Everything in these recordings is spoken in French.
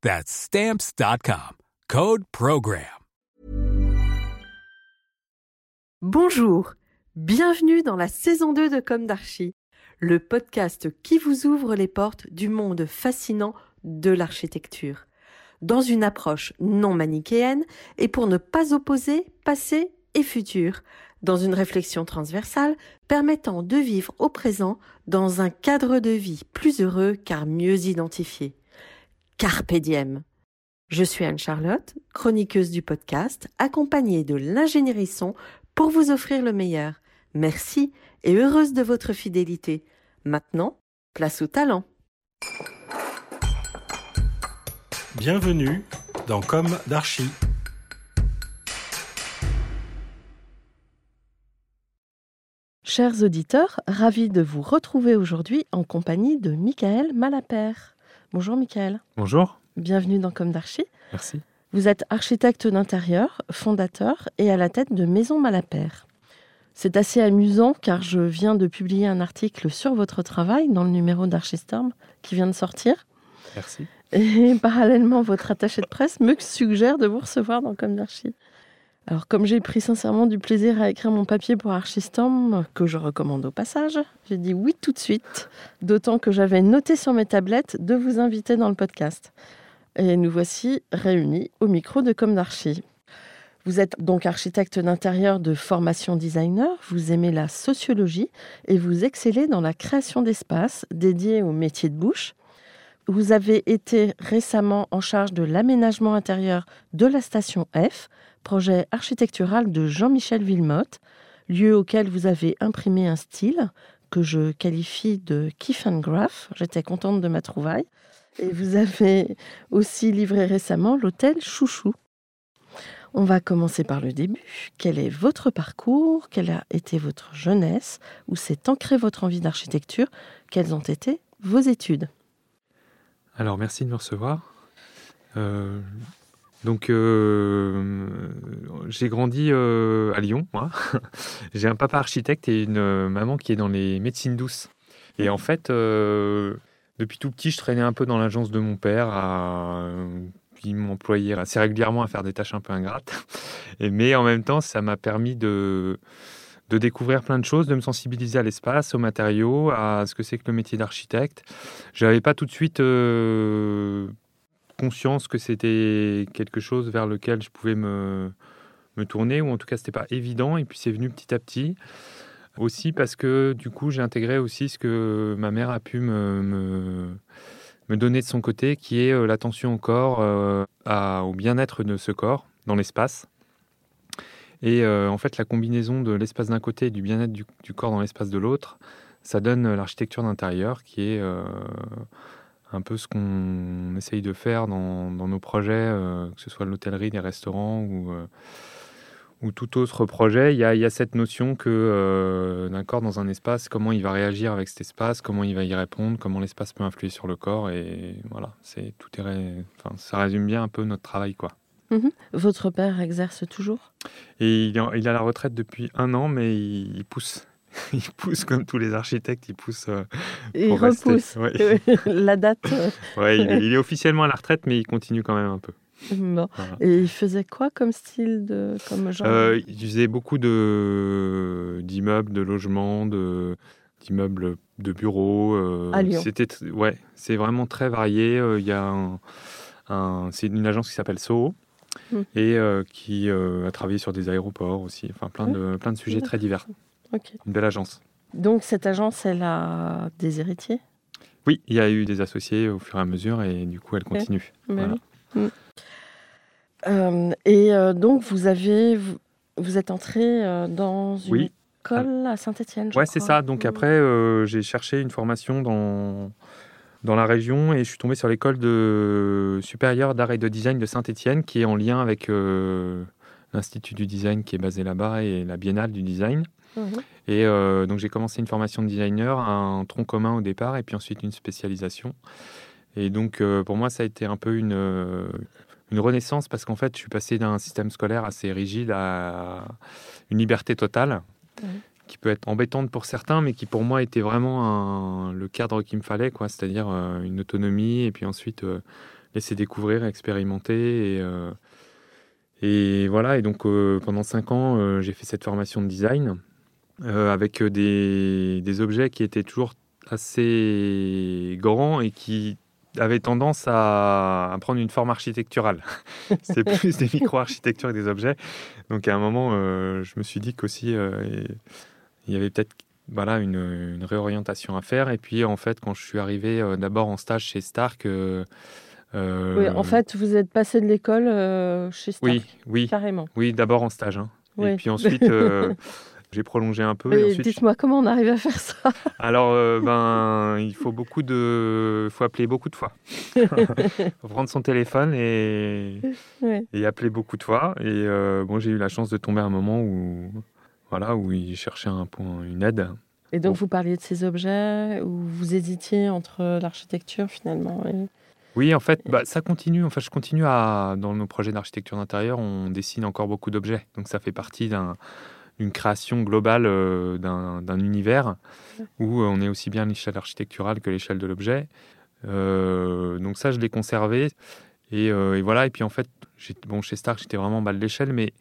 That's Stamps.com. Code PROGRAM. Bonjour, bienvenue dans la saison 2 de Comme d'Archie, le podcast qui vous ouvre les portes du monde fascinant de l'architecture, dans une approche non manichéenne et pour ne pas opposer passé et futur, dans une réflexion transversale permettant de vivre au présent dans un cadre de vie plus heureux car mieux identifié. Carpe diem. Je suis Anne-Charlotte, chroniqueuse du podcast, accompagnée de l'ingénierie son pour vous offrir le meilleur. Merci et heureuse de votre fidélité. Maintenant, place au talent. Bienvenue dans Comme d'Archie. Chers auditeurs, ravis de vous retrouver aujourd'hui en compagnie de Michael Malapert. Bonjour Michael. Bonjour. Bienvenue dans Comme d'Archie. Merci. Vous êtes architecte d'intérieur, fondateur et à la tête de Maison Malapert. C'est assez amusant car je viens de publier un article sur votre travail dans le numéro d'Archistorm qui vient de sortir. Merci. Et parallèlement, votre attaché de presse me suggère de vous recevoir dans Comme d'Archie. Alors, comme j'ai pris sincèrement du plaisir à écrire mon papier pour Archistorm, que je recommande au passage, j'ai dit oui tout de suite, d'autant que j'avais noté sur mes tablettes de vous inviter dans le podcast. Et nous voici réunis au micro de Comme d'Archie. Vous êtes donc architecte d'intérieur de formation designer, vous aimez la sociologie et vous excellez dans la création d'espaces dédiés au métier de bouche. Vous avez été récemment en charge de l'aménagement intérieur de la station F, projet architectural de Jean-Michel Villemotte, lieu auquel vous avez imprimé un style que je qualifie de kiff and graph. J'étais contente de ma trouvaille. Et vous avez aussi livré récemment l'hôtel Chouchou. On va commencer par le début. Quel est votre parcours? Quelle a été votre jeunesse? Où s'est ancrée votre envie d'architecture? Quelles ont été vos études? Alors, merci de me recevoir. Euh, donc, euh, j'ai grandi euh, à Lyon, moi. j'ai un papa architecte et une maman qui est dans les médecines douces. Et en fait, depuis tout petit, je traînais un peu dans l'agence de mon père, à, qui m'employait assez régulièrement à faire des tâches un peu ingrates. Mais en même temps, ça m'a permis de, de découvrir plein de choses, de me sensibiliser à l'espace, aux matériaux, à ce que c'est que le métier d'architecte. Je n'avais pas tout de suite euh, conscience que c'était quelque chose vers lequel je pouvais me, me tourner, ou en tout cas, ce n'était pas évident. Et puis, c'est venu petit à petit. Aussi parce que du coup, j'ai intégré aussi ce que ma mère a pu me, me, donner de son côté, qui est euh, l'attention au corps, euh, au bien-être de ce corps dans l'espace. Et euh, en fait, la combinaison de l'espace d'un côté et du bien-être du, corps dans l'espace de l'autre, ça donne l'architecture d'intérieur, qui est euh, un peu ce qu'on essaye de faire dans, nos projets, euh, que ce soit l'hôtellerie, les restaurants ou ou tout autre projet, il y a, cette notion que euh, d'un corps dans un espace, comment il va réagir avec cet espace, comment il va y répondre, comment l'espace peut influer sur le corps, et voilà, c'est tout ça résume bien un peu notre travail, quoi. Mmh. Votre père exerce toujours? Et il, il a la retraite depuis un an, mais il, il pousse. Il pousse comme tous les architectes, il pousse. Euh, il repousse ouais. la date. ouais, il, il est officiellement à la retraite, mais il continue quand même un peu. Bon. Voilà. Et il faisait quoi comme style de comme genre? Euh, Il faisait beaucoup de d'immeubles, de logements, de d'immeubles de bureaux. Euh, à Lyon. C'était ouais, c'est vraiment très varié. Il y a un, un c'est une agence qui s'appelle Soho Mm. et euh, qui euh, a travaillé sur des aéroports aussi, enfin plein de, plein de sujets très divers. Une belle agence. Donc cette agence, elle a des héritiers? Oui, il y a eu des associés au fur et à mesure et du coup elle continue. Voilà. oui. Mm. Euh, et euh, donc vous avez, vous, vous êtes entré euh, dans une Oui. école à Saint-Étienne. Ouais, c'est ça. Donc Mm. après, j'ai cherché une formation dans, dans la région et je suis tombé sur l'école de supérieure d'art et de design de Saint-Étienne qui est en lien avec euh, l'Institut du design qui est basé là-bas et la Biennale du design. Mhm. Et euh, donc j'ai commencé une formation de designer, un tronc commun au départ et puis ensuite une spécialisation. Et donc euh, pour moi, ça a été un peu une, une renaissance parce qu'en fait, je suis passé d'un système scolaire assez rigide à une liberté totale Mhm. Qui peut être embêtante pour certains, mais qui pour moi était vraiment le cadre qu'il me fallait, quoi. C'est-à-dire euh, une autonomie et puis ensuite euh, laisser découvrir, expérimenter et euh, et voilà. Et donc pendant cinq ans, j'ai fait cette formation de design avec des, objets qui étaient toujours assez grands et qui avaient tendance à, à prendre une forme architecturale. C'est plus des micro-architectures que des objets. Donc à un moment, je me suis dit qu'aussi, il y avait peut-être voilà, une, une réorientation à faire. Et puis en fait, quand je suis arrivé euh, d'abord en stage chez Stark... euh, euh, Oui, en fait, vous êtes passé de l'école chez Stark. oui, oui, Carrément. oui, d'abord en stage. hein. Oui. Et puis ensuite, j'ai prolongé un peu. et je- Dites-moi comment on arrive à faire ça? Alors, euh, ben, il faut beaucoup de, faut appeler beaucoup de fois. prendre son téléphone et, Ouais. et appeler beaucoup de fois. Et euh, bon, j'ai eu la chance de tomber à un moment où, voilà, où il cherchait un point, une aide. Et donc Bon. vous parliez de ces objets où vous hésitiez entre l'architecture finalement. et- Oui, en fait, bah, ça continue. Enfin, je continue à, dans nos projets d'architecture d'intérieur, on dessine encore beaucoup d'objets. Donc, ça fait partie d'un- d'une création globale euh, d'un d'un univers où on est aussi bien à l'échelle architecturale que l'échelle de l'objet. Euh, donc, ça, je l'ai conservé. Et, euh, et voilà. Et puis, en fait, j'ai- bon, chez Stark, j'étais vraiment en bas de l'échelle, mais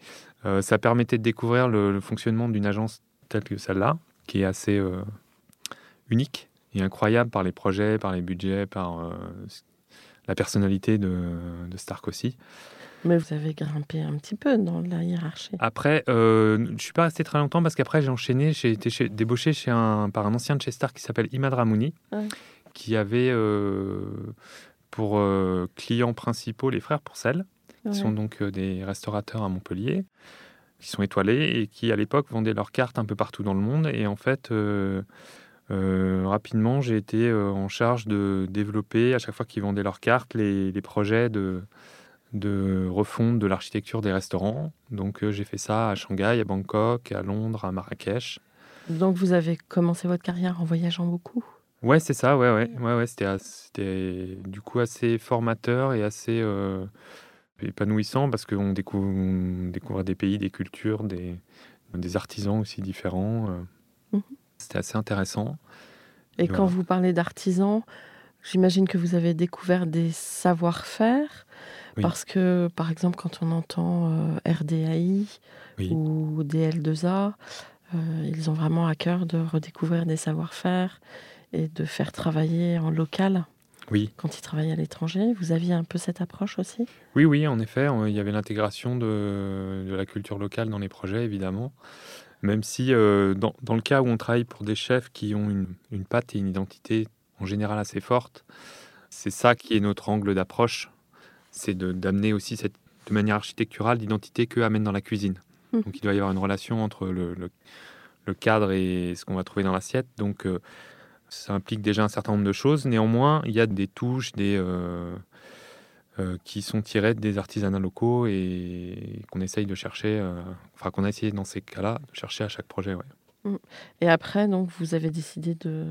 euh, ça permettait de découvrir le, le fonctionnement d'une agence telle que celle-là, qui est assez euh, unique et incroyable par les projets, par les budgets, par euh, la personnalité de, de Stark aussi. Mais vous avez grimpé un petit peu dans la hiérarchie. Après, je suis pas resté très longtemps parce qu'après j'ai enchaîné, j'ai été chez- débauché chez un, par un ancien de chez Stark qui s'appelle Imad Ramouni, Ouais. qui avait pour clients principaux les frères Pourcel, qui Ouais. sont donc euh, des restaurateurs à Montpellier, qui sont étoilés et qui à l'époque vendaient leurs cartes un peu partout dans le monde. Et en fait, euh, euh, rapidement, j'ai été en charge de développer, à chaque fois qu'ils vendaient leurs cartes, les, les projets de, de refonte de l'architecture des restaurants. Donc euh, j'ai fait ça à Shanghai, à Bangkok, à Londres, à Marrakech. Donc vous avez commencé votre carrière en voyageant beaucoup? Ouais, c'est ça, ouais, ouais, ouais, ouais c'était, du coup assez formateur et assez euh, épanouissant parce qu'on découvre, on découvre des pays, des cultures, des, des artisans aussi différents. euh. Mhm. C'était assez intéressant. Et Et quand voilà. vous parlez d'artisans, j'imagine que vous avez découvert des savoir-faire. Oui. Parce que, par exemple, quand on entend euh, RDAI Oui. ou DL2A, euh, ils ont vraiment à cœur de redécouvrir des savoir-faire et de faire travailler en local Oui, quand ils travaillent à l'étranger. Vous aviez un peu cette approche aussi? Oui, oui, en effet, on- il y avait l'intégration de, de la culture locale dans les projets, évidemment. Même si, euh, dans, dans le cas où on travaille pour des chefs qui ont une, une patte et une identité en général assez forte, c'est ça qui est notre angle d'approche. C'est d'amener aussi cette, de manière architecturale l'identité qu'eux amènent dans la cuisine. Mhm. Donc il doit y avoir une relation entre le, le- le cadre et ce qu'on va trouver dans l'assiette. Donc euh, ça implique déjà un certain nombre de choses. Néanmoins, il y a des touches, des, euh, euh, qui sont tirées des artisanats locaux et qu'on essaye de chercher, euh, enfin qu'on a essayé dans ces cas-là, de chercher à chaque projet. ouais. Et après, donc, vous avez décidé de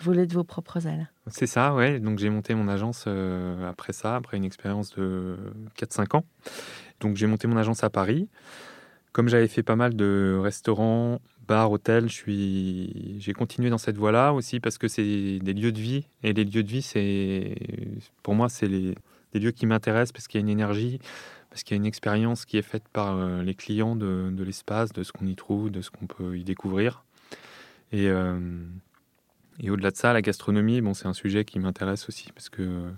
voler de vos propres ailes. C'est ça, ouais. Donc j'ai monté mon agence euh, après ça, après une expérience de 4-5 ans. Donc j'ai monté mon agence à Paris. Comme j'avais fait pas mal de restaurants, bars, hôtels, je suis... j'ai continué dans cette voie-là aussi parce que c'est des lieux de vie. Et les lieux de vie, c'est pour moi, c'est les... des lieux qui m'intéressent parce qu'il y a une énergie, parce qu'il y a une expérience qui est faite par euh, les clients de, l'espace, de ce qu'on y trouve, de ce qu'on peut y découvrir. Et, euh, et au-delà de ça, la gastronomie, bon, c'est un sujet qui m'intéresse aussi parce que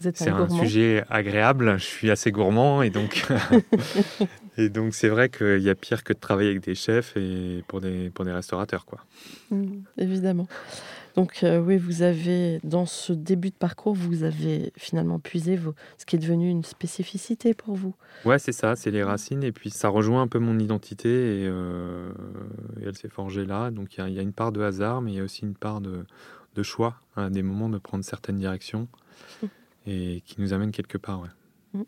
C'est un sujet agréable. Je suis assez gourmand et donc, et donc c'est vrai qu'il y a pire que de travailler avec des chefs et pour des, pour des restaurateurs. Quoi. Mm, évidemment. Donc euh, oui, vous avez, dans ce début de parcours, vous avez finalement puisé vos, ce qui est devenu une spécificité pour vous. Ouais, c'est ça, c'est les racines. Et puis ça rejoint un peu mon identité et, euh, et elle s'est forgée là. Donc il y a- il y, a une part de hasard, mais il y a aussi une part de, de choix à des moments de prendre certaines directions et qui nous amène quelque part. Ouais.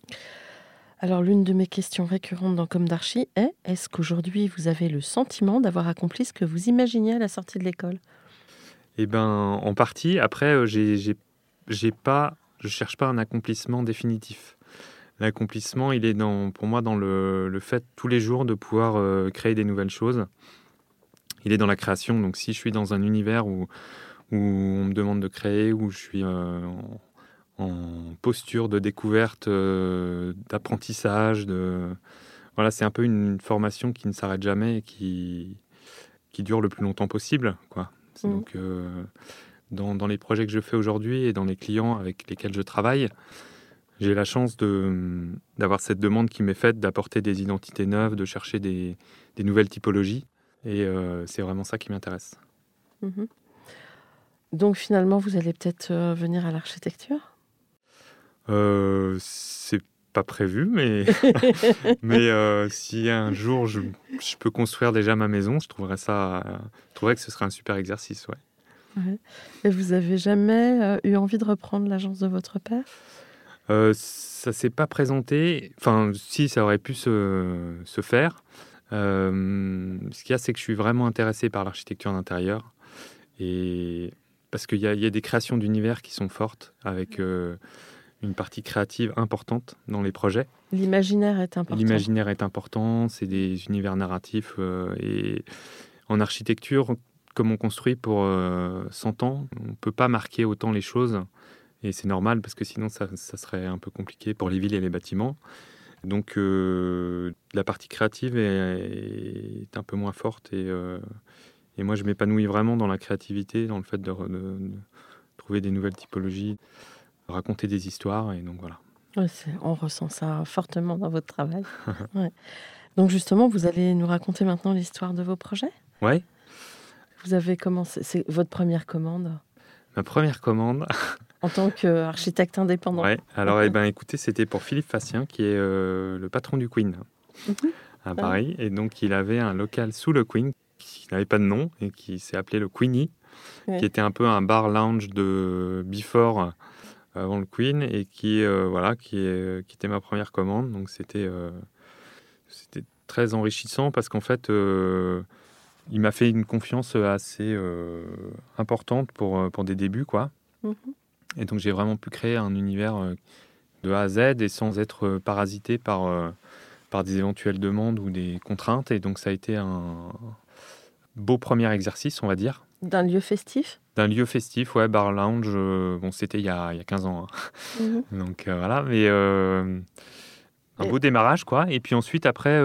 Alors l'une de mes questions récurrentes dans Comme d'Archie est est-ce qu'aujourd'hui vous avez le sentiment d'avoir accompli ce que vous imaginiez à la sortie de l'école? Eh ben, en partie. Après, euh, j'ai, j'ai, j'ai pas, je cherche pas un accomplissement définitif. L'accomplissement, il est dans, pour moi dans le, le fait tous les jours de pouvoir euh, créer des nouvelles choses. Il est dans la création. Donc, si je suis dans un univers où, où on me demande de créer, où je suis euh, en, posture de découverte, euh, d'apprentissage, de voilà, c'est un peu une formation qui ne s'arrête jamais et qui qui dure le plus longtemps possible, quoi. Mhm. Donc, euh, dans, dans les projets que je fais aujourd'hui et dans les clients avec lesquels je travaille, j'ai la chance de, d'avoir cette demande qui m'est faite d'apporter des identités neuves, de chercher des, des nouvelles typologies. Et euh, c'est vraiment ça qui m'intéresse. Mhm. Donc finalement, vous allez peut-être venir à l'architecture? Euh, c'est pas prévu, mais, mais euh, si un jour je, je peux construire déjà ma maison, je trouverais ça, je trouverais que ce serait un super exercice, ouais. Et vous avez jamais euh, eu envie de reprendre l'agence de votre père? Euh, ça s'est pas présenté. Enfin, si, ça aurait pu se, se faire. Euh, ce qu'il y a, c'est que je suis vraiment intéressé par l'architecture d'intérieur. Et parce qu'il y, y a des créations d'univers qui sont fortes, avec une partie créative importante dans les projets. L'imaginaire est important. L'imaginaire est important, c'est des univers narratifs. euh, et en architecture, comme on construit pour euh, 100 ans, on ne peut pas marquer autant les choses. Et c'est normal parce que sinon, ça, ça serait un peu compliqué pour les villes et les bâtiments. Donc, euh, la partie créative est, est un peu moins forte. Et, euh, et moi, je m'épanouis vraiment dans la créativité, dans le fait de, re- de- de trouver des nouvelles typologies, raconter des histoires. Et donc, voilà. On ressent ça fortement dans votre travail. Ouais. Donc justement, vous allez nous raconter maintenant l'histoire de vos projets? Ouais. Vous avez commencé, c'est votre première commande? Ma première commande, en tant qu'architecte indépendant. Ouais, alors eh ben, écoutez, c'était pour Philippe Facien, qui est euh, le patron du Queen Mhm. à Paris. Et donc, il avait un local sous le Queen qui n'avait pas de nom et qui s'est appelé le Queenie, Ouais. qui était un peu un bar lounge de Before avant le Queen et qui, euh, voilà, qui, est- qui était ma première commande. Donc, c'était euh, c'était très enrichissant parce qu'en fait, euh, il m'a fait une confiance assez euh, importante pour, euh, pour des débuts, quoi. Mhm. Et donc j'ai vraiment pu créer un univers euh, de A à Z et sans être euh, parasité par, euh, par des éventuelles demandes ou des contraintes. Et donc ça a été un beau premier exercice, on va dire. D'un lieu festif? D'un lieu festif, ouais, bar lounge. euh, bon, c'était il y a, il y a 15 ans. hein. Mhm. Donc euh, voilà, mais euh, un Et- beau démarrage, quoi. Et puis ensuite, après,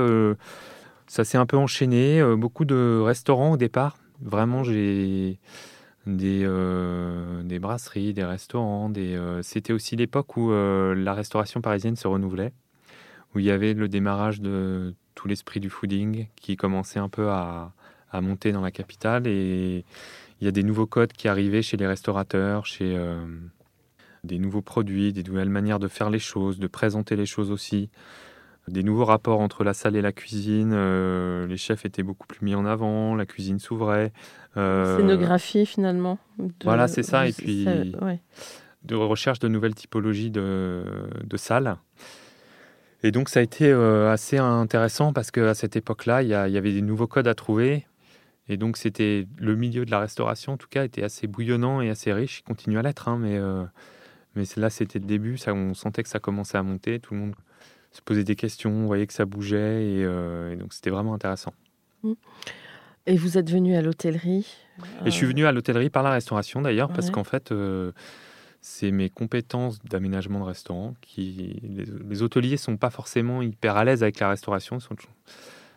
ça s'est un peu enchaîné. beaucoup de restaurants au départ. Vraiment, j'ai des, des brasseries, des restaurants. Des, C'était aussi l'époque où la restauration parisienne se renouvelait, où il y avait le démarrage de tout l'esprit du fooding qui commençait un peu à, à monter dans la capitale. Et il y a des nouveaux codes qui arrivaient chez les restaurateurs, chez euh, des nouveaux produits, des nouvelles manières de faire les choses, de présenter les choses aussi, des nouveaux rapports entre la salle et la cuisine. euh, les chefs étaient beaucoup plus mis en avant, la cuisine s'ouvrait. euh, Scénographie finalement. de- Voilà, c'est ça, et puis- ça- ouais. de recherche de nouvelles typologies de, de salles. Et donc ça a été assez intéressant parce qu'à cette époque-là, il y, a- il y avait des nouveaux codes à trouver. Et donc c'était le milieu de la restauration, en tout cas, était assez bouillonnant et assez riche. Il continue à l'être, hein, mais, euh, mais là c'était le début. Ça, on sentait que ça commençait à monter. Tout le monde se posait des questions, on voyait que ça bougeait. Et, euh, et donc c'était vraiment intéressant. Et vous êtes venu à l'hôtellerie Et je suis venu à l'hôtellerie par la restauration d'ailleurs, parce qu'en fait, euh, c'est mes compétences d'aménagement de restaurant qui. Les, les hôteliers sont pas forcément hyper à l'aise avec la restauration. sont-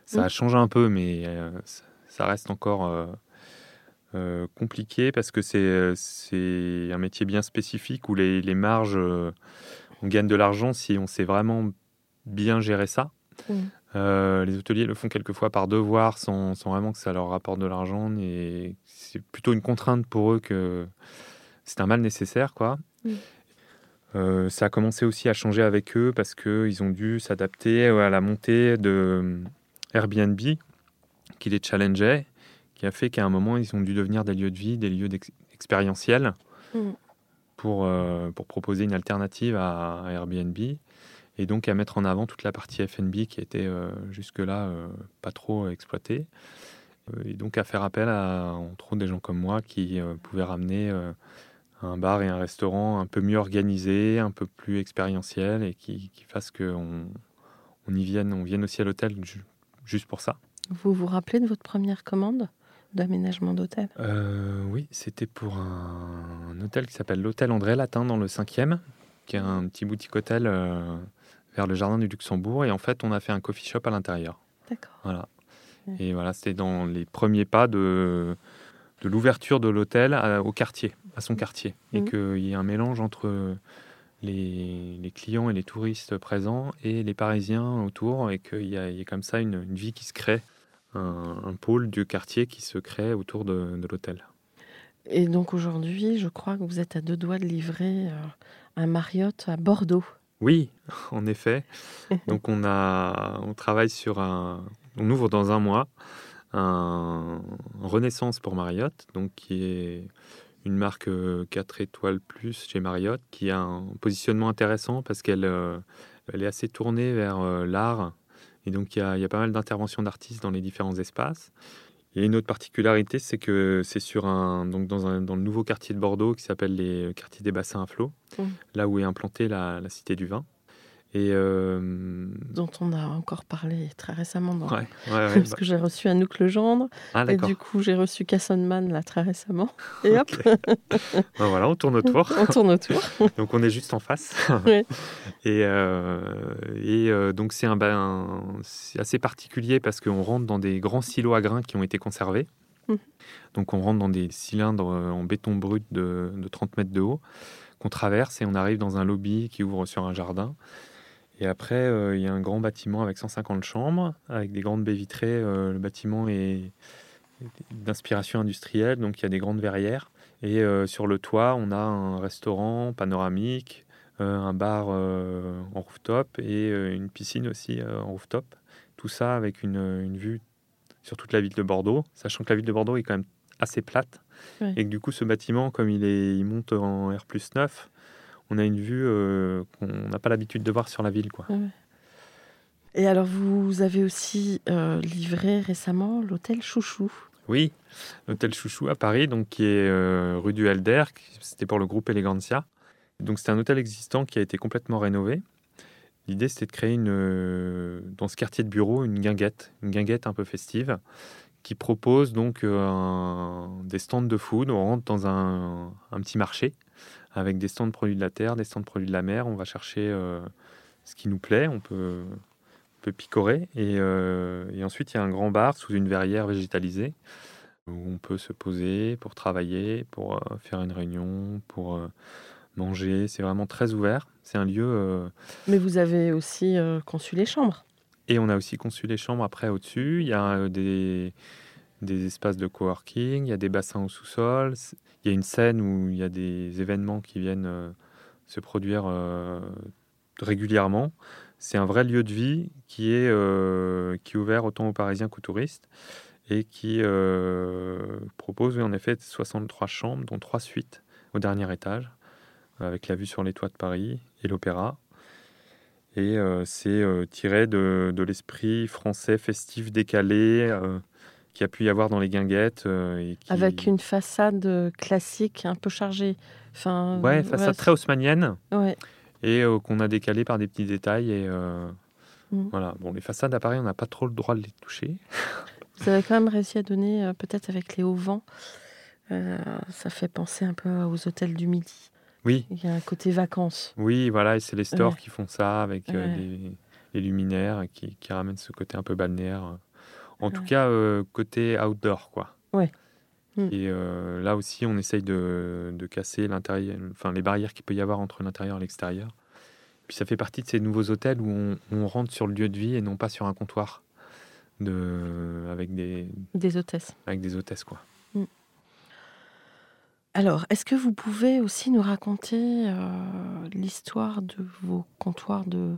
ça Mm. change un peu, mais euh, ça, ça reste encore euh, euh, compliqué parce que c'est c'est un métier bien spécifique où les, les marges, euh, on gagne de l'argent si on sait vraiment bien gérer ça. Euh, les hôteliers le font quelquefois par devoir sans, sans vraiment que ça leur rapporte de l'argent et c'est plutôt une contrainte pour eux que c'est un mal nécessaire quoi. Euh, ça a commencé aussi à changer avec eux parce qu'ils ont dû s'adapter à la montée de Airbnb qui les challengeait, qui a fait qu'à un moment ils ont dû devenir des lieux de vie, des lieux expérientiels Mm. pour, euh, pour proposer une alternative à, à Airbnb et donc à mettre en avant toute la partie F&B qui était euh, jusque-là euh, pas trop exploitée. Et donc à faire appel à, entre autres, des gens comme moi qui pouvaient ramener un bar et un restaurant un peu mieux organisés, un peu plus expérientiels et qui, qui fassent qu'on on y vienne, on vienne aussi à l'hôtel ju- juste pour ça. Vous vous rappelez de votre première commande d'aménagement d'hôtel? Euh, oui, c'était pour un, un hôtel qui s'appelle l'hôtel André Latin dans le 5e, qui est un petit boutique hôtel euh, vers le jardin du Luxembourg. Et en fait, on a fait un coffee shop à l'intérieur. D'accord. Voilà. Ouais. Et voilà, c'était dans les premiers pas de, de l'ouverture de l'hôtel à- au quartier, à son quartier. Et Mhm. qu'il y ait un mélange entre les, les clients et les touristes présents et les Parisiens autour. Et qu'il y, a- y ait comme ça une, une vie qui se crée, un, un pôle du quartier qui se crée autour de, de l'hôtel. Et donc aujourd'hui, je crois que vous êtes à deux doigts de livrer euh, un Marriott à Bordeaux. Oui, en effet. Donc on a, on travaille sur un, on ouvre dans un mois un Renaissance pour Marriott, donc qui est une marque 4 étoiles plus chez Marriott, qui a un positionnement intéressant parce qu'elle euh, elle est assez tournée vers euh, l'art et donc il y a, il y a pas mal d'interventions d'artistes dans les différents espaces. A une autre particularité, c'est que c'est sur un donc dans, un, dans le nouveau quartier de Bordeaux qui s'appelle les le quartier des bassins à flot, Mm. là où est implantée la, la cité du vin. Et euh, dont on a encore parlé très récemment. Dans... ouais, ouais, ouais, Parce bah- que j'ai reçu Anouk Legendre ah et du coup j'ai reçu Cassonman là très récemment. Et hop. Ben voilà, on tourne autour. on tourne autour. Donc on est juste en face. Et, euh, et euh, donc c'est un, c'est assez particulier parce qu'on rentre dans des grands silos à grains qui ont été conservés. Mhm. Donc on rentre dans des cylindres en béton brut de, de 30 mètres de haut qu'on traverse et on arrive dans un lobby qui ouvre sur un jardin. Et après, euh, il y a un grand bâtiment avec 150 chambres, avec des grandes baies vitrées. Euh, le bâtiment est d'inspiration industrielle, donc il y a des grandes verrières. Et euh, sur le toit, on a un restaurant panoramique, un bar en rooftop et une piscine aussi en rooftop. Tout ça avec une, une vue sur toute la ville de Bordeaux, sachant que la ville de Bordeaux est quand même assez plate. Ouais. Et que du coup, ce bâtiment, comme il, est, il monte en R 9, on a une vue euh, qu'on n'a pas l'habitude de voir sur la ville. Quoi. Et alors vous avez aussi euh, livré récemment l'hôtel Chouchou. Oui, l'hôtel Chouchou à Paris, donc qui est euh, rue du Helder, c'était pour le groupe Elegancia. Donc c'est un hôtel existant qui a été complètement rénové. L'idée c'était de créer une, dans ce quartier de bureau une guinguette, une guinguette un peu festive, qui propose donc un- des stands de food. On rentre dans un, un petit marché avec des stands de produits de la terre, des stands de produits de la mer. On va chercher euh, ce qui nous plaît. On peut, on peut picorer. Et, euh, et ensuite, il y a un grand bar sous une verrière végétalisée où on peut se poser pour travailler, pour euh, faire une réunion, pour manger. C'est vraiment très ouvert. C'est un lieu. Mais vous avez aussi conçu les chambres. et on a aussi conçu les chambres après au-dessus. Il y a des, des espaces de coworking, il y a des bassins au sous-sol. Il y a une scène où il y a des événements qui viennent euh, se produire euh, régulièrement. C'est un vrai lieu de vie qui est, euh, qui ouvert autant aux Parisiens qu'aux touristes et qui propose en effet 63 chambres, dont 3 suites au dernier étage, avec la vue sur les toits de Paris et l'opéra. Et c'est tiré de l'esprit français festif décalé euh, qui a pu y avoir dans les guinguettes. euh, et qui... Avec une façade euh, classique un peu chargée. Enfin, Ouais, façade très haussmannienne ouais. et euh, qu'on a décalé par des petits détails. Et euh, Mhm. voilà. Bon, les façades à Paris, on n'a pas trop le droit de les toucher. Vous avez quand même réussi à donner, euh, peut-être avec les hauts vents, euh, ça fait penser un peu aux hôtels du Midi. Oui, Il y a un côté vacances. oui, voilà. Et c'est les stores Ouais. qui font ça avec euh, des, les luminaires qui ramènent ce côté un peu balnéaire. En tout cas, euh, côté outdoor, quoi. Ouais. Mm. Et euh, là aussi, on essaye de, de casser l'intérieur, enfin les barrières qu'il peut y avoir entre l'intérieur et l'extérieur. Puis ça fait partie de ces nouveaux hôtels où on, on rentre sur le lieu de vie et non pas sur un comptoir de, avec des Des hôtesses. avec des hôtesses quoi. Alors, est-ce que vous pouvez aussi nous raconter euh, l'histoire de vos comptoirs de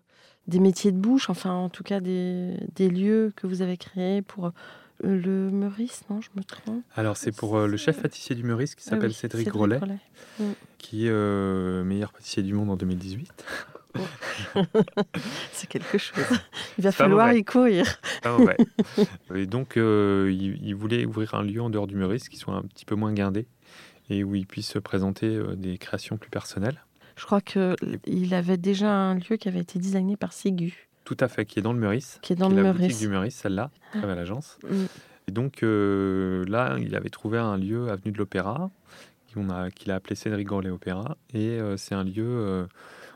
des métiers de bouche, enfin en tout cas des, des lieux que vous avez créés pour euh, le Meurice, non Je me trompe? Alors c'est pour euh, le chef pâtissier du Meurice qui Ah s'appelle oui, Cédric, Grolet, Mm. qui est euh, meilleur pâtissier du monde en 2018. C'est quelque chose. Il va falloir y courir. Et donc, euh, il, il voulait ouvrir un lieu en dehors du Meurice qui soit un petit peu moins guindé et où il puisse présenter euh, des créations plus personnelles. Je crois qu'il avait déjà un lieu qui avait été designé par Sigu, Tout à fait, qui est dans le Meurice. qui est dans qui le Meurice. du Meurice, celle-là, très belle agence. Mm. Et donc euh, là, il avait trouvé un lieu avenue de l'Opéra, qu'on a- qu'il a appelé Cédric Grolet Opéra. Et euh, c'est un lieu. euh,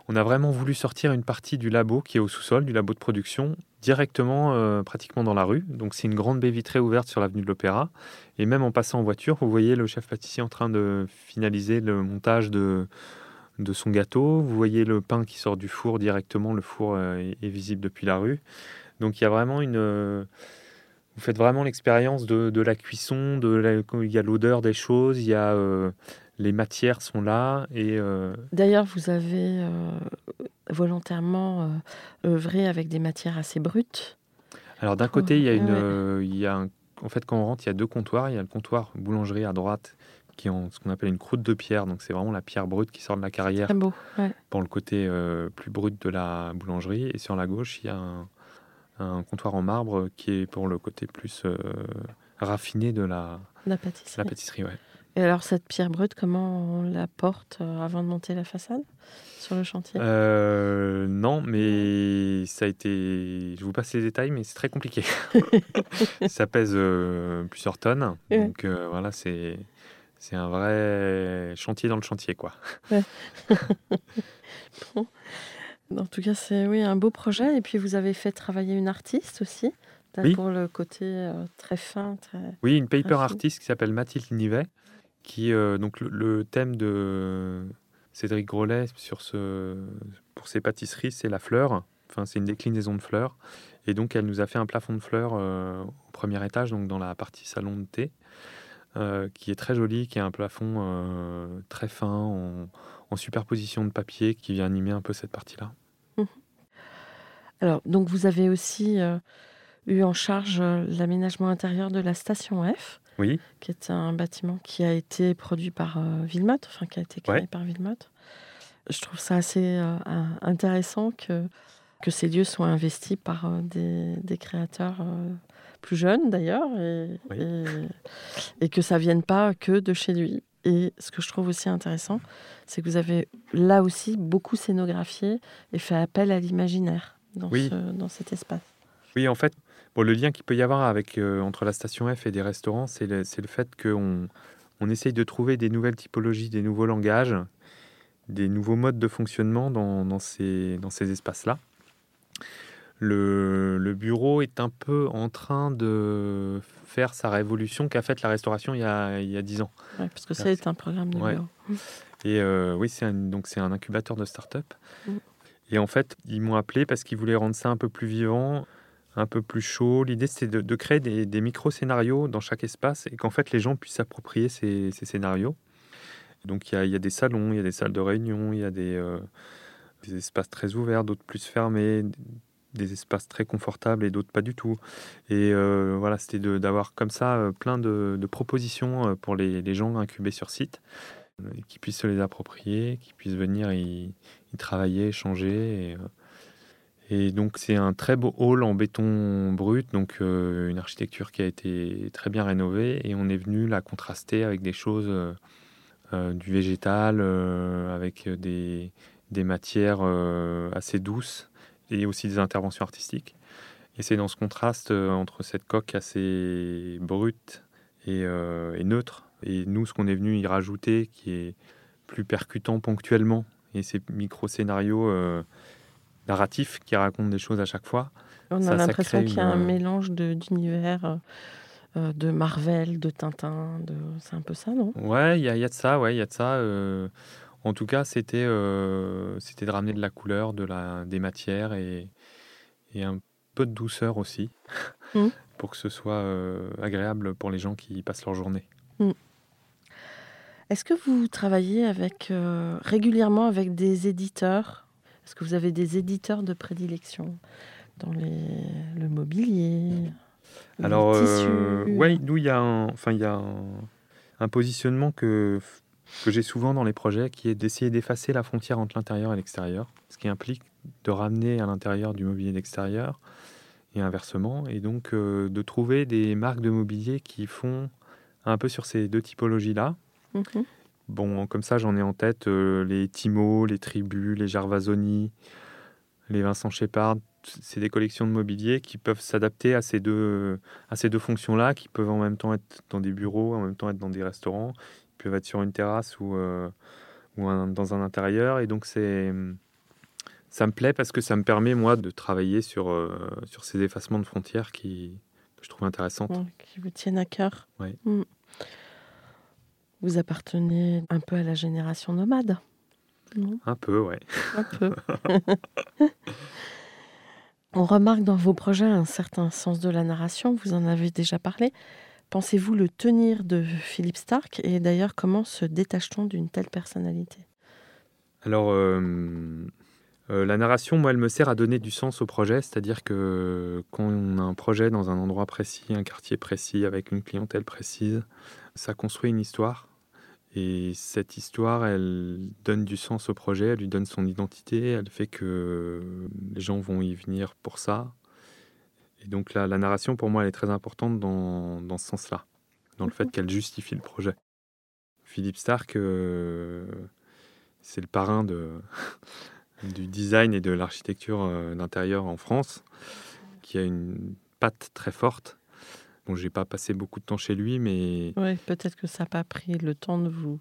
on a vraiment voulu sortir une partie du labo qui est au sous-sol, du labo de production, directement, pratiquement dans la rue. Donc c'est une grande baie vitrée ouverte sur l'avenue de l'Opéra. Et même en passant en voiture, vous voyez le chef pâtissier en train de finaliser le montage de, de son gâteau. Vous voyez le pain qui sort du four directement. Le four euh, est, est visible depuis la rue. Donc il y a vraiment une. euh, vous faites vraiment l'expérience de, de la cuisson, de la- il y a l'odeur des choses, il y a euh, les matières sont là et euh, D'ailleurs, vous avez euh, volontairement œuvré avec des matières assez brutes. alors d'un côté il y a une, Ouais. euh, il y a un- en fait quand on rentre il y a deux comptoirs, il y a le comptoir boulangerie à droite qui est en ce qu'on appelle une croûte de pierre, donc c'est vraiment la pierre brute qui sort de la carrière Très beau. ouais. pour le côté euh, plus brut de la boulangerie et sur la gauche il y a un, un comptoir en marbre qui est pour le côté plus euh, raffiné de la, La pâtisserie. la pâtisserie. Ouais. Et alors, cette pierre brute, comment on la porte euh, avant de monter la façade sur le chantier? Euh, non, mais ça a été. Je vous passe les détails, mais c'est très compliqué. ça pèse euh, plusieurs tonnes, Ouais. donc euh, voilà, c'est c'est un vrai chantier dans le chantier, quoi. En tout cas, c'est oui, un beau projet. Et puis, vous avez fait travailler une artiste aussi, Oui. pour le côté euh, très fin. Très... Oui, une paper artiste qui s'appelle Mathilde Nivet, qui euh, donc le, le thème de Cédric Grolet sur ce pour ses pâtisseries, c'est la fleur. Enfin, c'est une déclinaison de fleurs. Et donc, elle nous a fait un plafond de fleurs euh, au premier étage, donc dans la partie salon de thé, euh, qui est très joli, qui est un plafond euh, très fin, en, en superposition de papier, qui vient animer un peu cette partie-là. Alors, donc, vous avez aussi euh, eu en charge l'aménagement intérieur de la station F, Oui, qui est un bâtiment qui a été produit par Villemotte, enfin, qui a été créé Ouais. par Villemotte. Je trouve ça assez intéressant que, que ces lieux soient investis par des, des créateurs plus jeunes, d'ailleurs, et, Oui. et, et que ça vienne pas que de chez lui. Et ce que je trouve aussi intéressant, c'est que vous avez là aussi beaucoup scénographié et fait appel à l'imaginaire dans, Oui. ce- dans cet espace. Oui, en fait, bon, le lien qu'il peut y avoir avec, euh, entre la station F et des restaurants, c'est le, c'est le fait qu'on on essaye de trouver des nouvelles typologies, des nouveaux langages, des nouveaux modes de fonctionnement dans, dans ces, dans ces espaces-là. Le, le bureau est un peu en train de faire sa révolution qu'a faite la restauration il y a, il y a 10 ans. Ouais, parce que Merci. c'est un programme de Ouais. bureau. Et euh, oui, c'est un, donc c'est un incubateur de start-up. Mm. Et en fait, ils m'ont appelé parce qu'ils voulaient rendre ça un peu plus vivant, un peu plus chaud. L'idée, c'était de, de créer des, des micro-scénarios dans chaque espace et qu'en fait, les gens puissent s'approprier ces, ces scénarios. Donc, il y, a, il y a des salons, il y a des salles de réunion, il y a des, euh, des espaces très ouverts, d'autres plus fermés, des espaces très confortables et d'autres pas du tout. Et euh, voilà, c'était d'avoir comme ça euh, plein de, de propositions euh, pour les, les gens incubés sur site qui puissent se les approprier, qui puissent venir y, travailler, échanger. Et, donc c'est un très beau hall en béton brut, donc une architecture qui a été très bien rénovée et on est venu la contraster avec des choses du végétal, avec des, des matières assez douces et aussi des interventions artistiques. Et c'est dans ce contraste euh, entre cette coque assez brute et, euh, et neutre, et nous, ce qu'on est venu y rajouter, qui est plus percutant ponctuellement, et ces micro-scénarios euh, narratifs qui racontent des choses à chaque fois. On Ça- a l'impression qu'il y a un mélange d'univers de Marvel, de Tintin, de... c'est un peu ça, non? Ouais, il y, a- il y a de ça, ouais, il y a de ça. euh, en tout cas, c'était euh, de ramener de la couleur, de la, des matières et, et un peu de douceur aussi, Mhm. pour que ce soit euh, agréable pour les gens qui passent leur journée. Est-ce que vous travaillez avec, euh, régulièrement avec des éditeurs? Est-ce que vous avez des éditeurs de prédilection dans les, le mobilier Alors, euh, ouais, nous, il y a, un, enfin, y a un, un positionnement que, que j'ai souvent dans les projets qui est d'essayer d'effacer la frontière entre l'intérieur et l'extérieur, ce qui implique de ramener à l'intérieur du mobilier d'extérieur et inversement, et donc euh, de trouver des marques de mobilier qui font un peu sur ces deux typologies-là. Mhm. Bon, comme ça, j'en ai en tête euh, les Timo, les Tribus, les Gervasoni, les Vincent Shepard. C'est des collections de mobilier qui peuvent s'adapter à ces deux, à ces deux fonctions-là, qui peuvent en même temps être dans des bureaux, en même temps être dans des restaurants, peuvent être sur une terrasse ou, euh, ou un- dans un intérieur. Et donc, c'est, ça me plaît parce que ça me permet, moi, de travailler sur, euh, sur ces effacements de frontières qui, que je trouve intéressantes. Ouais, qui vous tiennent à cœur. Ouais. Mm. Vous appartenez un peu à la génération nomade non? Un peu, ouais. Un peu. On remarque dans vos projets un certain sens de la narration, vous en avez déjà parlé. Pensez-vous le tenir de Philippe Stark Et d'ailleurs, comment se détache-t-on d'une telle personnalité? Alors, euh, euh, la narration, moi, elle me sert à donner du sens au projet, c'est-à-dire que quand on a un projet dans un endroit précis, un quartier précis, avec une clientèle précise, ça construit une histoire. Et cette histoire, elle donne du sens au projet, elle lui donne son identité, elle fait que les gens vont y venir pour ça. Et donc la, la narration, pour moi, elle est très importante dans, dans ce sens-là, dans le fait qu'elle justifie le projet. Philippe Stark, euh, c'est le parrain de, du design et de l'architecture euh, d'intérieur en France, qui a une patte très forte. Bon, j'ai pas passé beaucoup de temps chez lui, mais Oui, peut-être que ça n'a pas pris le temps de vous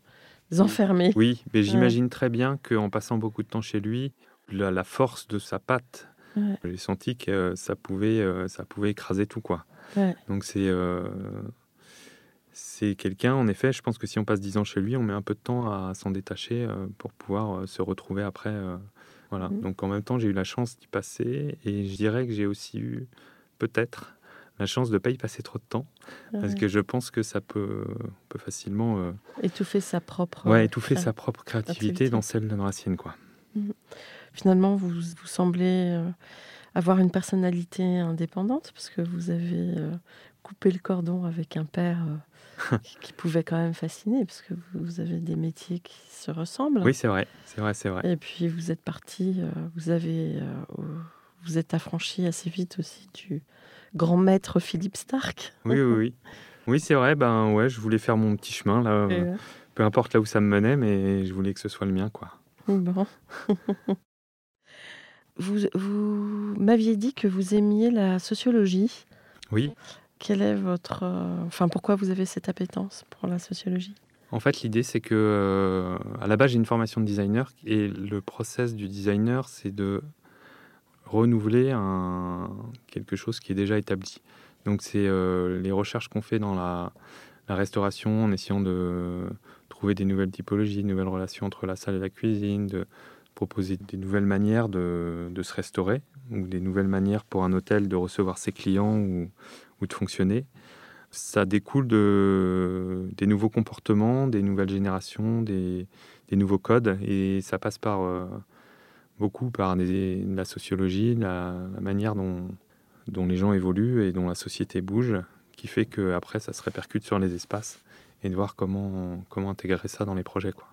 enfermer. oui, mais j'imagine très bien qu'en passant beaucoup de temps chez lui, la, la force de sa patte, Ouais. j'ai senti que euh, ça pouvait, euh, ça pouvait écraser tout, quoi. Ouais. Donc c'est euh, c'est quelqu'un, en effet, je pense que si on passe 10 ans chez lui, on met un peu de temps à s'en détacher euh, pour pouvoir euh, se retrouver après. voilà. Mhm. Donc en même temps, j'ai eu la chance d'y passer et je dirais que j'ai aussi eu peut-être la chance de ne pas y passer trop de temps parce que je pense que ça peut, facilement Étouffer sa propre. ouais, étouffer sa propre créativité créativité. dans celle dans la sienne. Quoi. Finalement, vous, vous semblez euh, avoir une personnalité indépendante parce que vous avez euh, coupé le cordon avec un père euh, qui, pouvait quand même fasciner parce que vous, avez des métiers qui se ressemblent. Oui, c'est vrai, c'est vrai, c'est vrai. Et puis vous êtes parti, vous avez, vous êtes affranchi assez vite aussi du grand maître Philippe Stark. Oui, oui, oui. Oui, c'est vrai. Ben ouais, je voulais faire mon petit chemin là. Et, peu importe là où ça me menait, mais je voulais que ce soit le mien, quoi. Bon. vous vous m'aviez dit que vous aimiez la sociologie. Oui. Quelle est votre, euh, enfin, pourquoi vous avez cette appétence pour la sociologie? En fait, l'idée, c'est que euh, à la base, j'ai une formation de designer et le process du designer, c'est de renouveler un, quelque chose qui est déjà établi. Donc, c'est euh, les recherches qu'on fait dans la, la restauration en essayant de trouver des nouvelles typologies, de nouvelles relations entre la salle et la cuisine, de proposer des nouvelles manières de, se restaurer ou des nouvelles manières pour un hôtel de recevoir ses clients ou, de fonctionner. Ça découle de, des nouveaux comportements, des nouvelles générations, des, nouveaux codes et ça passe par euh, beaucoup par la sociologie, la, la manière dont, dont les gens évoluent et dont la société bouge, qui fait que après ça se répercute sur les espaces et de voir comment, comment intégrer ça dans les projets. Quoi.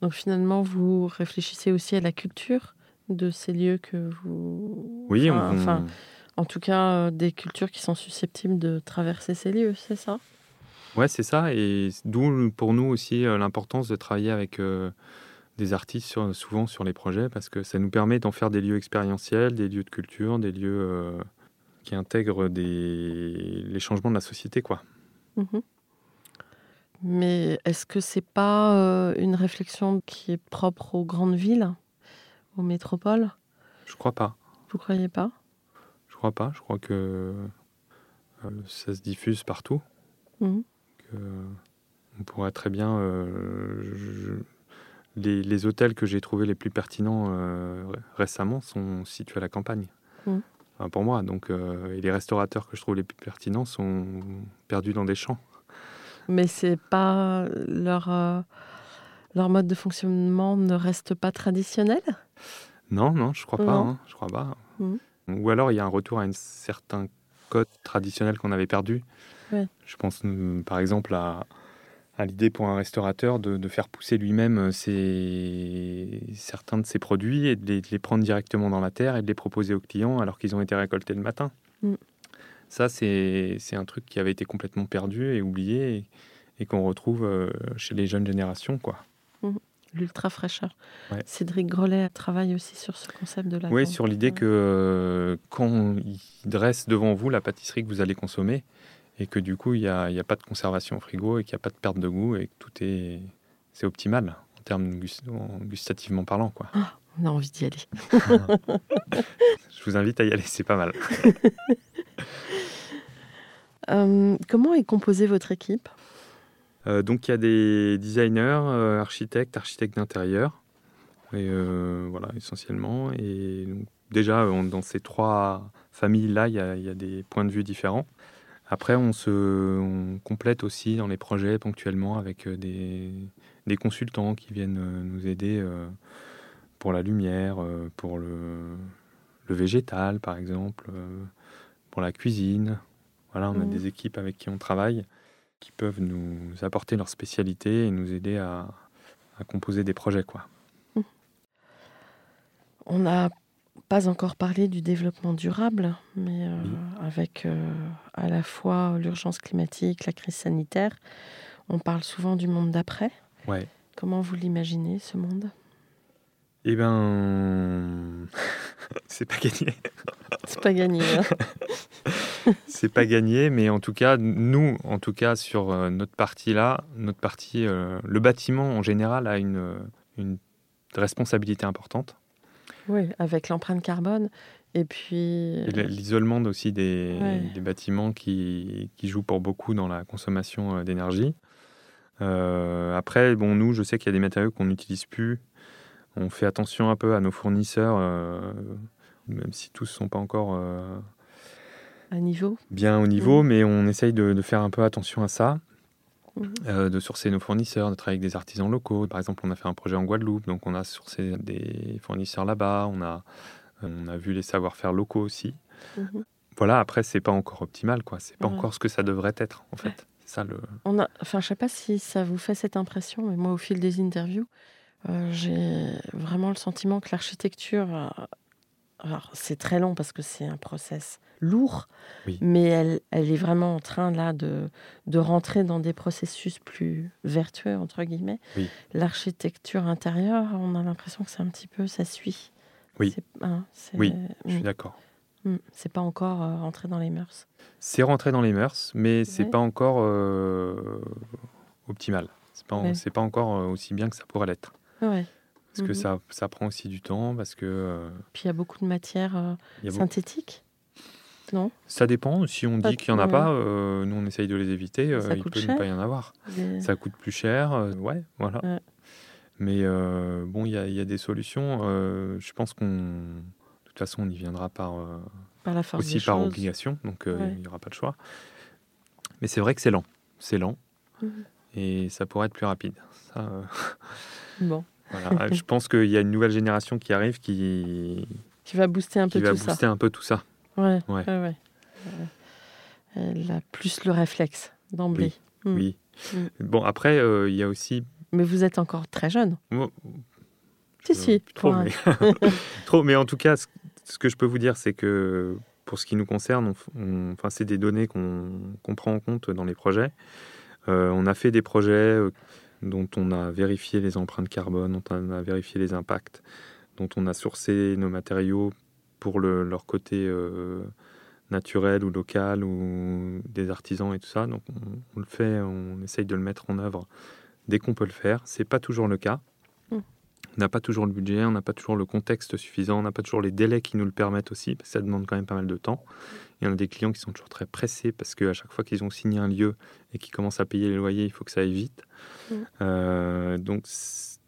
Donc finalement, vous réfléchissez aussi à la culture de ces lieux que vous. Oui, enfin, on- enfin, en tout cas, euh, des cultures qui sont susceptibles de traverser ces lieux, c'est ça? Ouais, c'est ça. Et d'où pour nous aussi euh, l'importance de travailler avec euh, des artistes sur- souvent sur les projets parce que ça nous permet d'en faire des lieux expérientiels, des lieux de culture, des lieux euh, qui intègrent des, les changements de la société. Quoi. Mhm. Mais est-ce que c'est pas euh, une réflexion qui est propre aux grandes villes, aux métropoles? Je crois pas. Vous croyez pas? Je crois pas. Je crois que euh, ça se diffuse partout. Que, on pourrait très bien. euh, je- les, les hôtels que j'ai trouvés les plus pertinents ré- récemment sont situés à la campagne. Enfin, pour moi, donc, et les restaurateurs que je trouve les plus pertinents sont perdus dans des champs. Mais c'est pas leur, euh, leur mode de fonctionnement ne reste pas traditionnel? Non, non, je crois pas. Hein, je crois pas. Mhm. Ou alors il y a un retour à un certain code traditionnel qu'on avait perdu. Ouais. Je pense euh, par exemple à, à l'idée pour un restaurateur de, de faire pousser lui-même euh, ses- certains de ses produits et de les, de les prendre directement dans la terre et de les proposer aux clients alors qu'ils ont été récoltés le matin. Mhm. Ça, c'est un truc qui avait été complètement perdu et oublié et, et qu'on retrouve euh, chez les jeunes générations. quoi. L'ultra fraîcheur. Ouais. Cédric Grolet travaille aussi sur ce concept de la Oui, sur l'idée Ouais. que euh, quand il dresse devant vous la pâtisserie que vous allez consommer, et que du coup, il n'y a, il y a pas de conservation au frigo, et qu'il n'y a pas de perte de goût, et que tout est, c'est optimal en termes gust- en gustativement parlant. Quoi. On a envie d'y aller. Je vous invite à y aller, c'est pas mal. Euh, comment est composée votre équipe? Euh, donc, il y a des designers, euh, architectes, architectes d'intérieur, et voilà, essentiellement. Et donc, déjà, on- dans ces trois familles-là, il y, a- il y a des points de vue différents. Après, on se on complète aussi dans les projets ponctuellement avec des, des consultants qui viennent nous aider pour la lumière, euh, pour le, le végétal, par exemple, euh, pour la cuisine. Voilà, on a Mhm. des équipes avec qui on travaille qui peuvent nous apporter leur spécialité et nous aider à, à composer des projets. Quoi. On n'a pas encore parlé du développement durable, mais euh, Oui. avec euh, à la fois l'urgence climatique, la crise sanitaire, on parle souvent du monde d'après. Ouais. Comment vous l'imaginez, ce monde? Eh ben, c'est pas gagné. C'est pas gagné. hein. c'est pas gagné, mais en tout cas, nous, en tout cas, sur euh, notre partie là, notre partie, euh, le bâtiment en général a une, une responsabilité importante. oui, avec l'empreinte carbone. Et puis, l'isolement aussi des, Ouais. des bâtiments qui, qui jouent pour beaucoup dans la consommation euh, d'énergie. Euh, après, bon, nous, je sais qu'il y a des matériaux qu'on n'utilise plus. On fait attention un peu à nos fournisseurs, euh, même si tous ne sont pas encore euh, à niveau. bien au niveau, mais on essaye de, de faire un peu attention à ça, Mhm. euh, de sourcer nos fournisseurs, de travailler avec des artisans locaux. Par exemple, on a fait un projet en Guadeloupe, donc on a sourcé des fournisseurs là-bas, on a, on a vu les savoir-faire locaux aussi. Mhm. Voilà, après, c'est pas encore optimal, quoi. C'est pas encore ce que ça devrait être, en fait. Ça le. On a, enfin, je sais pas si ça vous fait cette impression, mais moi, au fil des interviews, j'ai vraiment le sentiment que l'architecture, euh, alors c'est très long parce que c'est un process lourd, Oui. mais elle, elle est vraiment en train là de, de rentrer dans des processus plus vertueux entre guillemets. Oui. L'architecture intérieure, on a l'impression que c'est un petit peu, ça suit. Oui. Hein, Oui, Je suis Mm, d'accord. mm, c'est pas encore euh, rentré dans les mœurs. C'est rentré dans les mœurs, mais c'est Ouais. pas encore euh, optimal. C'est pas, Ouais. pas encore euh, aussi bien que ça pourrait l'être. Ouais. Parce que Mhm. ça, ça prend aussi du temps, parce que euh, Puis il y a beaucoup de matières euh, synthétiques. Non? Ça dépend. Si on Pas dit qu'il n'y en a pas, euh, nous on essaye de les éviter. euh, Ça il peut ne pas y en avoir. Des- Ça coûte plus cher, ouais, voilà. Ouais. Mais bon, il y, y a des solutions. je pense qu'on, de toute façon, on y viendra par par la force aussi par choses. obligation, donc Ouais. il n'y aura pas de choix. Mais c'est vrai que c'est lent, c'est lent, Mhm. et ça pourrait être plus rapide. Ça, Bon, voilà. je pense qu'il y a une nouvelle génération qui arrive qui, qui va booster un qui peu va tout ça. booster un peu tout ça. Ouais, Ouais. Euh, Elle a plus le réflexe d'emblée. Oui. Mm. Bon, après, euh, il y a aussi. Mais vous êtes encore très jeune. Moi, Si, euh, si. plus trop, mais... trop, mais en tout cas, ce, que je peux vous dire, c'est que pour ce qui nous concerne, on enfin, c'est des données qu'on prend en compte dans les projets. Euh, on a fait des projets euh, dont on a vérifié les empreintes carbone, dont on a vérifié les impacts, dont on a sourcé nos matériaux pour le- leur côté euh, naturel ou local ou des artisans et tout ça. Donc on, on le fait, on essaye de le mettre en œuvre dès qu'on peut le faire. C'est pas toujours le cas. Mm. On n'a pas toujours le budget, on n'a pas toujours le contexte suffisant, on n'a pas toujours les délais qui nous le permettent aussi, parce que ça demande quand même pas mal de temps. Il y en a des clients qui sont toujours très pressés parce qu'à chaque fois qu'ils ont signé un lieu et qu'ils commencent à payer les loyers, il faut que ça aille vite. Mm. Euh, donc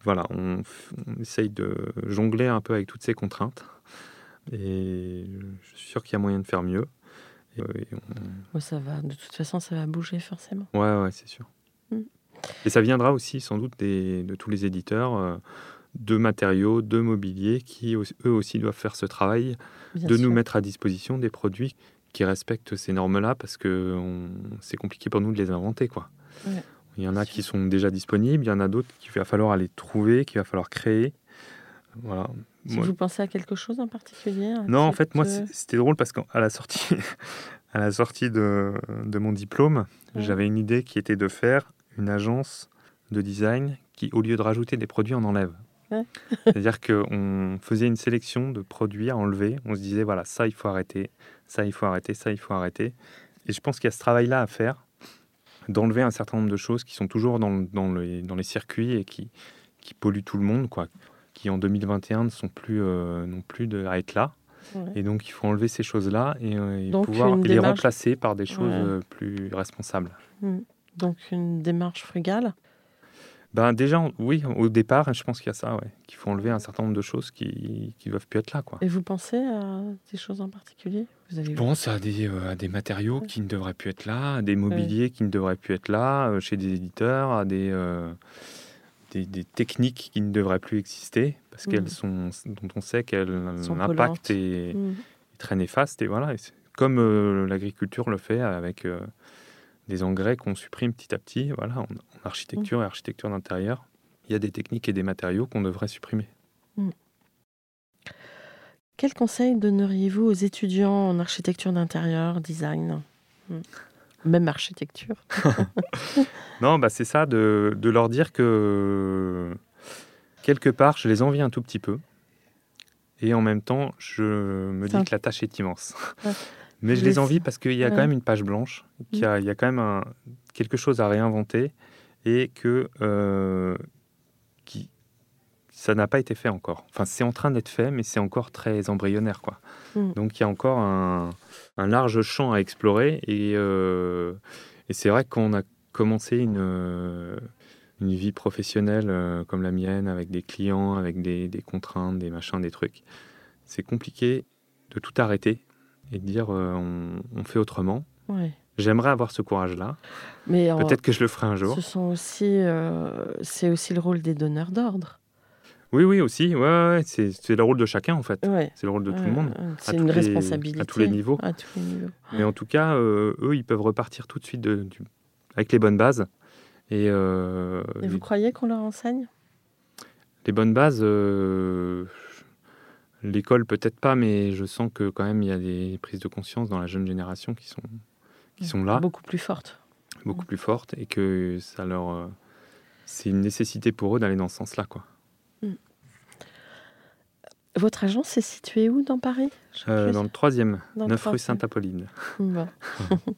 voilà, on, on essaye de jongler un peu avec toutes ces contraintes. Et je suis sûr qu'il y a moyen de faire mieux. Et, et on- Ouais, ça va. De toute façon, ça va bouger forcément. Ouais, ouais, c'est sûr. Mm. Et ça viendra aussi sans doute des- de tous les éditeurs euh, de matériaux, de mobilier, qui eux aussi doivent faire ce travail Bien de sûr. nous mettre à disposition des produits qui respectent ces normes-là, parce que c'est compliqué pour nous de les inventer. Quoi. Ouais. Il y en a qui sont déjà disponibles, il y en a d'autres qu'il va falloir aller trouver, qu'il va falloir créer. Voilà. Si Moi- vous pensez à quelque chose en particulier non, en fait, moi, c'était drôle parce qu'à la sortie, à la sortie de, de mon diplôme, Ouais. j'avais une idée qui était de faire une agence de design qui, au lieu de rajouter des produits, en enlève. C'est-à-dire qu'on faisait une sélection de produits à enlever. On se disait, voilà, ça, il faut arrêter, ça, il faut arrêter, ça, il faut arrêter. Et je pense qu'il y a ce travail-là à faire, d'enlever un certain nombre de choses qui sont toujours dans, le- dans les, dans les circuits et qui, qui polluent tout le monde, quoi. qui en 2021 ne sont plus, euh, non plus de, à être là. Ouais. Et donc, il faut enlever ces choses-là et, euh, et pouvoir les remplacer par des choses Ouais. euh, plus responsables. Donc une démarche frugale. Ben, déjà, oui, au départ, je pense qu'il y a ça, ouais, qu'il faut enlever un certain nombre de choses qui ne doivent plus être là. Quoi. Et vous pensez à des choses en particulier? Vous avez Je pense à des, euh, à des matériaux Ouais. qui ne devraient plus être là, à des mobiliers qui ne devraient plus être là, euh, chez des éditeurs, à des, euh, des, des techniques qui ne devraient plus exister, parce Mhm. qu'elles sont, dont on sait qu'elles l'impact est, Mm. est très néfaste. Et voilà, et comme l'agriculture le fait avec des engrais qu'on supprime petit à petit. Voilà, architecture et architecture d'intérieur, il y a des techniques et des matériaux qu'on devrait supprimer. Quel conseil donneriez-vous aux étudiants en architecture d'intérieur, design? Mm. Même architecture. Non, bah c'est ça, de, de leur dire que quelque part, je les envie un tout petit peu. Et en même temps, je me dis un- que la tâche est immense. Ouais. Mais je les envie parce qu'il y a Ouais. quand même une page blanche, qu'il y a, il y a quand même un- quelque chose à réinventer et que euh, qui, ça n'a pas été fait encore. Enfin, c'est en train d'être fait, mais c'est encore très embryonnaire. Quoi. Mm. Donc il y a encore un, un large champ à explorer et, euh, et c'est vrai qu'on a commencé une, euh, une vie professionnelle euh, comme la mienne, avec des clients, avec des, des contraintes, des machins, des trucs. C'est compliqué de tout arrêter et de dire on, on fait autrement. Ouais. J'aimerais avoir ce courage-là. Mais Peut-être que je le ferai un jour. ce sont aussi, euh, c'est aussi le rôle des donneurs d'ordre. Oui, oui, aussi. Ouais, c'est c'est le rôle de chacun, en fait. Ouais. C'est le rôle de tout le monde. C'est une les- responsabilité. à tous les niveaux. À tous les niveaux. Mais en tout cas, euh, eux, ils peuvent repartir tout de suite de- du- avec les bonnes bases. Et, euh, Et vous croyez qu'on leur enseigne? Les bonnes bases, l'école peut-être pas, mais je sens que quand même il y a des prises de conscience dans la jeune génération qui sont, qui sont là, Beaucoup plus forte. beaucoup plus fortes, et que ça leur, euh, c'est une nécessité pour eux d'aller dans ce sens-là, quoi. Votre agence est située où dans Paris Euh, dans le troisième, Dans le 9 rue. Sainte-Apolline. Bon.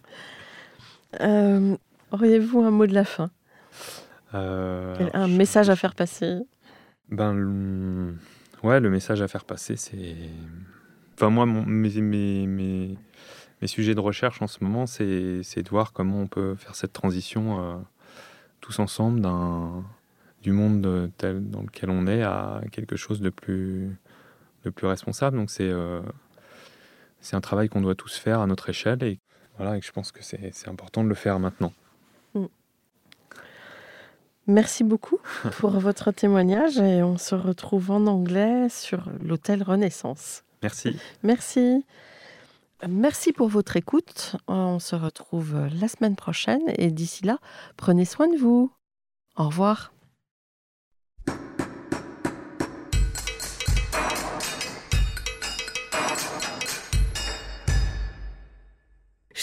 Euh, Auriez-vous un mot de la fin? Euh, Un je- message à faire passer? Ben, le... ouais, le message à faire passer, c'est. Enfin, moi, mon- mes, mes, mes, mes sujets de recherche en ce moment, c'est de voir comment on peut faire cette transition euh, tous ensemble du monde tel dans lequel on est à quelque chose de plus, de plus responsable. Donc, c'est euh, c'est un travail qu'on doit tous faire à notre échelle et, voilà, et je pense que c'est c'est important de le faire maintenant. Merci beaucoup pour votre témoignage et on se retrouve en anglais sur l'hôtel Renaissance. Merci. Merci. Merci pour votre écoute. On se retrouve la semaine prochaine et d'ici là, prenez soin de vous. Au revoir.